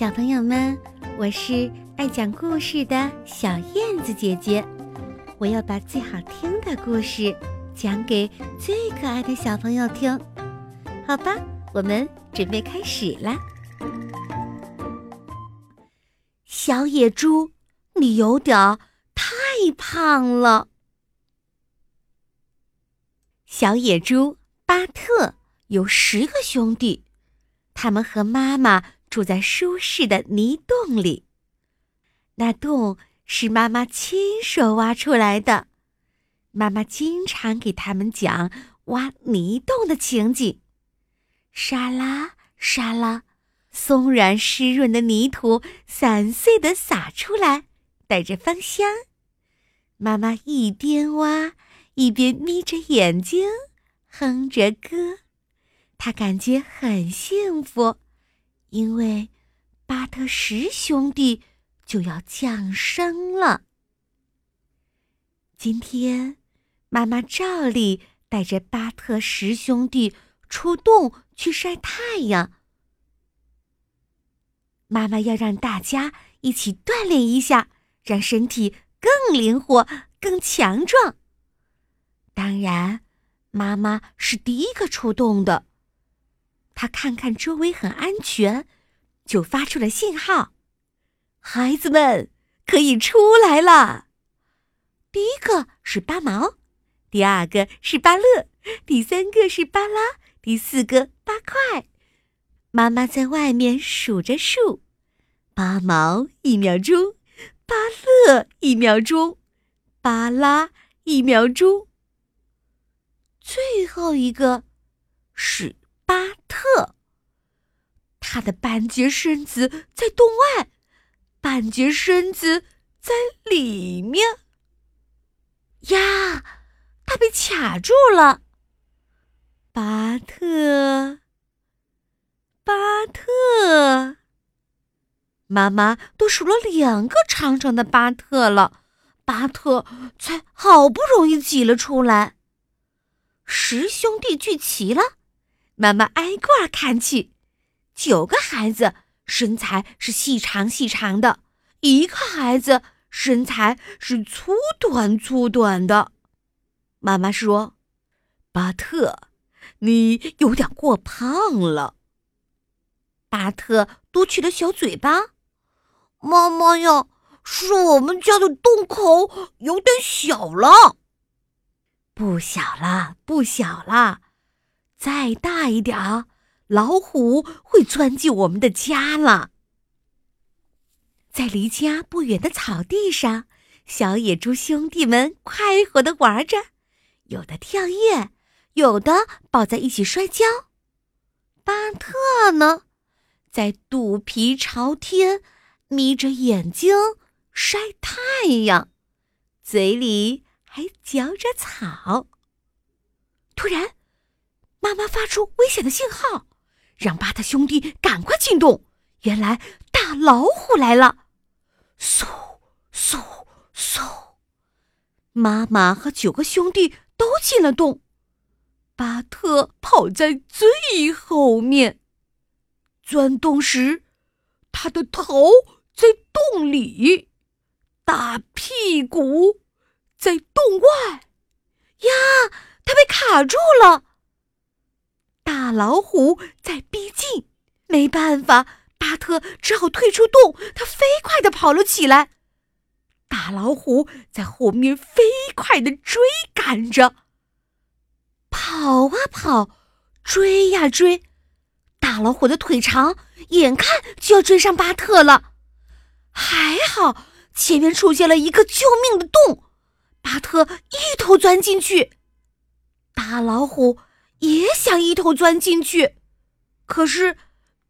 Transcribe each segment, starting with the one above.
小朋友们，我是爱讲故事的小燕子姐姐，我要把最好听的故事讲给最可爱的小朋友听，好吧？我们准备开始啦。小野猪，你有点太胖了。小野猪巴特有十个兄弟，他们和妈妈。住在舒适的泥洞里，那洞是妈妈亲手挖出来的。妈妈经常给他们讲挖泥洞的情景。沙拉沙拉，松软湿润的泥土散碎的洒出来，带着芳香。妈妈一边挖一边眯着眼睛，哼着歌，她感觉很幸福。因为巴特什兄弟就要降生了。今天，妈妈照例带着巴特什兄弟出洞去晒太阳。妈妈要让大家一起锻炼一下，让身体更灵活、更强壮。当然，妈妈是第一个出洞的。他看看周围很安全，就发出了信号：“孩子们可以出来了。”第一个是八毛，第二个是巴乐，第三个是巴拉，第四个八块。妈妈在外面数着数：八毛一秒钟，巴乐一秒钟，巴拉一秒钟。最后一个是。巴特，他的半截身子在洞外，半截身子在里面。呀，他被卡住了。巴特，巴特，妈妈都数了两个长长的巴特了，巴特才好不容易挤了出来。十兄弟聚齐了。妈妈挨个儿看去，九个孩子身材是细长细长的，一个孩子身材是粗短粗短的。妈妈说：“巴特，你有点过胖了。”巴特嘟起了小嘴巴：“妈妈呀，是我们家的洞口有点小了。”“不小了，不小了。”再大一点儿，老虎会钻进我们的家了。在离家不远的草地上，小野猪兄弟们快活的玩着，有的跳跃，有的抱在一起摔跤。巴特呢，在肚皮朝天，眯着眼睛晒太阳，嘴里还嚼着草。突然。妈妈发出危险的信号，让巴特兄弟赶快进洞。原来大老虎来了！嗖嗖嗖！妈妈和九个兄弟都进了洞，巴特跑在最后面。钻洞时，他的头在洞里，大屁股在洞外。呀，他被卡住了！大老虎在逼近，没办法，巴特只好退出洞。他飞快地跑了起来，大老虎在后面飞快地追赶着。跑啊跑，追呀追，大老虎的腿长，眼看就要追上巴特了。还好，前面出现了一个救命的洞，巴特一头钻进去，大老虎。也想一头钻进去，可是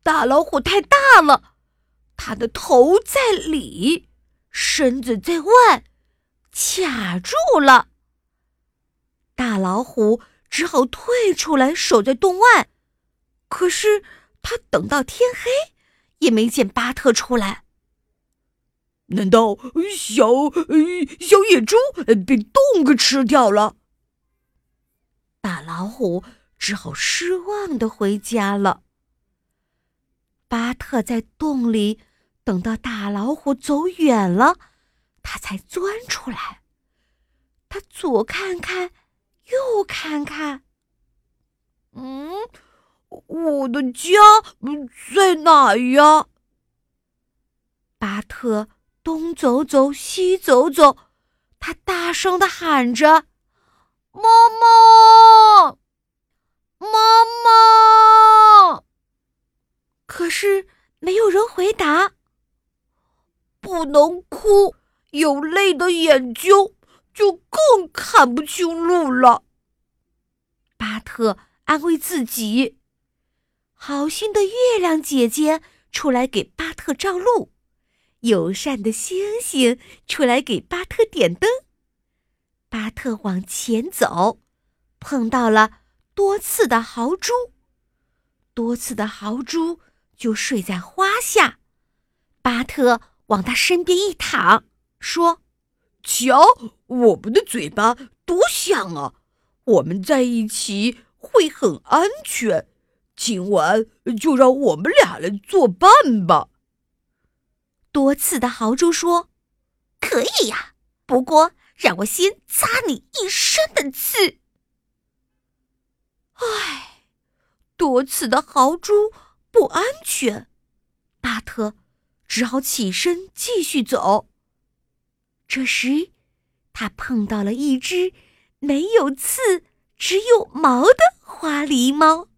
大老虎太大了，它的头在里，身子在外，卡住了。大老虎只好退出来，守在洞外。可是他等到天黑，也没见巴特出来。难道小小野猪被洞给吃掉了？大老虎。只好失望的回家了。巴特在洞里等到大老虎走远了，他才钻出来。他左看看，右看看，嗯，我的家在哪呀？巴特东走走，西走走，他大声的喊着：“妈妈，妈妈！”可是没有人回答。不能哭，有泪的眼睛就更看不清路了。巴特安慰自己。好心的月亮姐姐出来给巴特照路，友善的星星出来给巴特点灯。巴特往前走，碰到了多刺的豪猪，多刺的豪猪就睡在花下。巴特。往他身边一躺，说：“瞧，我们的嘴巴多像啊！我们在一起会很安全。今晚就让我们俩来作伴吧。”多刺的豪猪说：“可以呀，不过让我先扎你一身的刺。”唉，多刺的豪猪不安全，巴特。只好起身继续走。这时，他碰到了一只没有刺、只有毛的花狸猫。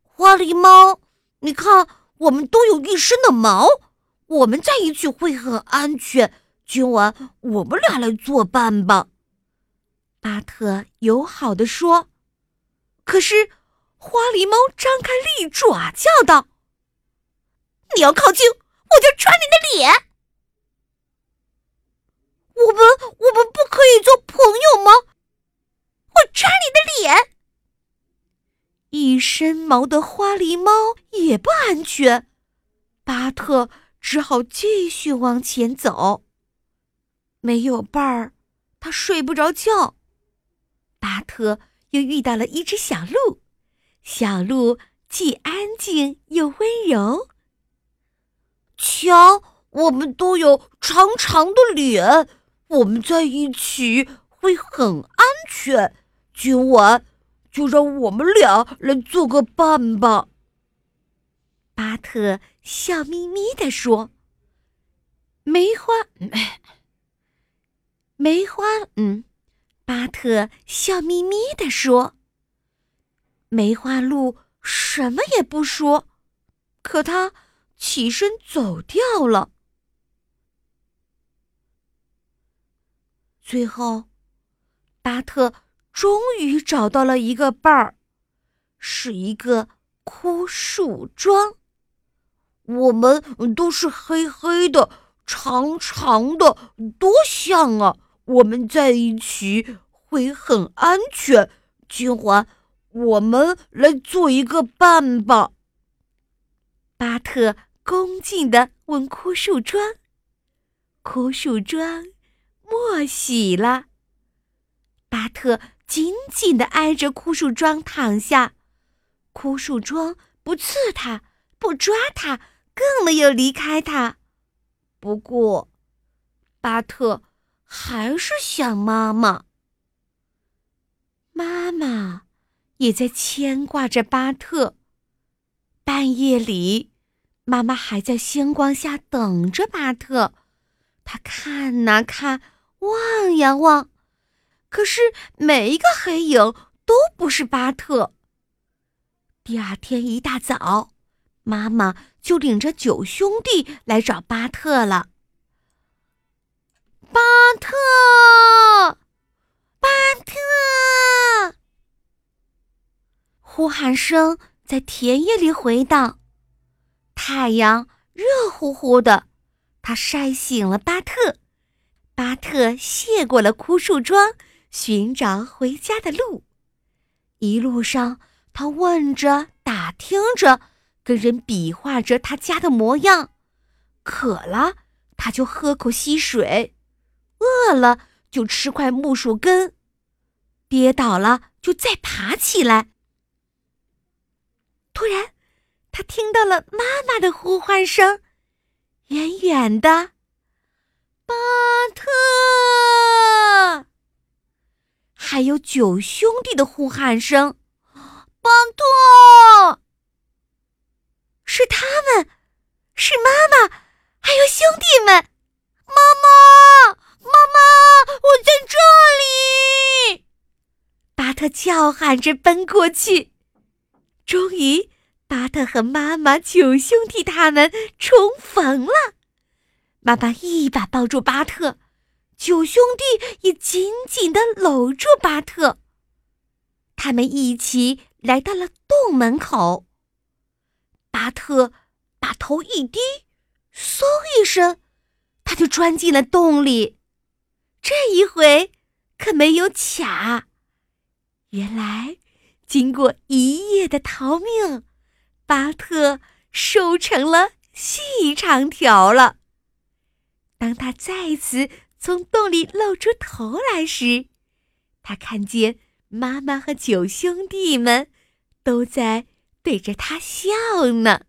花狸猫，你看，我们都有一身的毛，我们在一起会很安全。今晚我们俩来作伴吧。”巴特友好的说。可是，花狸猫张开利爪，叫道。你要靠近，我就抓你的脸。我们我们不可以做朋友吗？我抓你的脸。一身毛的花狸猫也不安全，巴特只好继续往前走。没有伴儿，他睡不着觉。巴特又遇到了一只小鹿，小鹿既安静又温柔。瞧，我们都有长长的脸，我们在一起会很安全。今晚就让我们俩来做个伴吧。”巴特笑眯眯地说。“梅花，梅花，嗯。”巴特笑眯眯地说。梅花鹿什么也不说，可他。起身走掉了。最后，巴特终于找到了一个伴儿，是一个枯树桩。我们都是黑黑的、长长的，多像啊！我们在一起会很安全。今晚我们来做一个伴吧。巴特恭敬地问枯树桩：“枯树桩，默许了。”巴特紧紧地挨着枯树桩躺下，枯树桩不刺他，不抓他，更没有离开他。不过，巴特还是想妈妈，妈妈也在牵挂着巴特。半夜里，妈妈还在星光下等着巴特。他看呐看，望呀望，可是每一个黑影都不是巴特。第二天一大早，妈妈就领着九兄弟来找巴特了。巴特，巴特，呼喊声。在田野里回荡，太阳热乎乎的，它晒醒了巴特。巴特谢过了枯树桩，寻找回家的路。一路上，他问着、打听着，跟人比划着他家的模样。渴了，他就喝口溪水；饿了，就吃块木薯根；跌倒了，就再爬起来。突然，他听到了妈妈的呼唤声，远远的，巴特，还有九兄弟的呼喊声，巴特，是他们，是妈妈，还有兄弟们，妈妈，妈妈，我在这里！巴特叫喊着奔过去，终于。巴特和妈妈、九兄弟他们重逢了。妈妈一把抱住巴特，九兄弟也紧紧的搂住巴特。他们一起来到了洞门口。巴特把头一低，嗖一声，他就钻进了洞里。这一回可没有卡。原来，经过一夜的逃命。巴特瘦成了细长条了。当他再次从洞里露出头来时，他看见妈妈和九兄弟们都在对着他笑呢。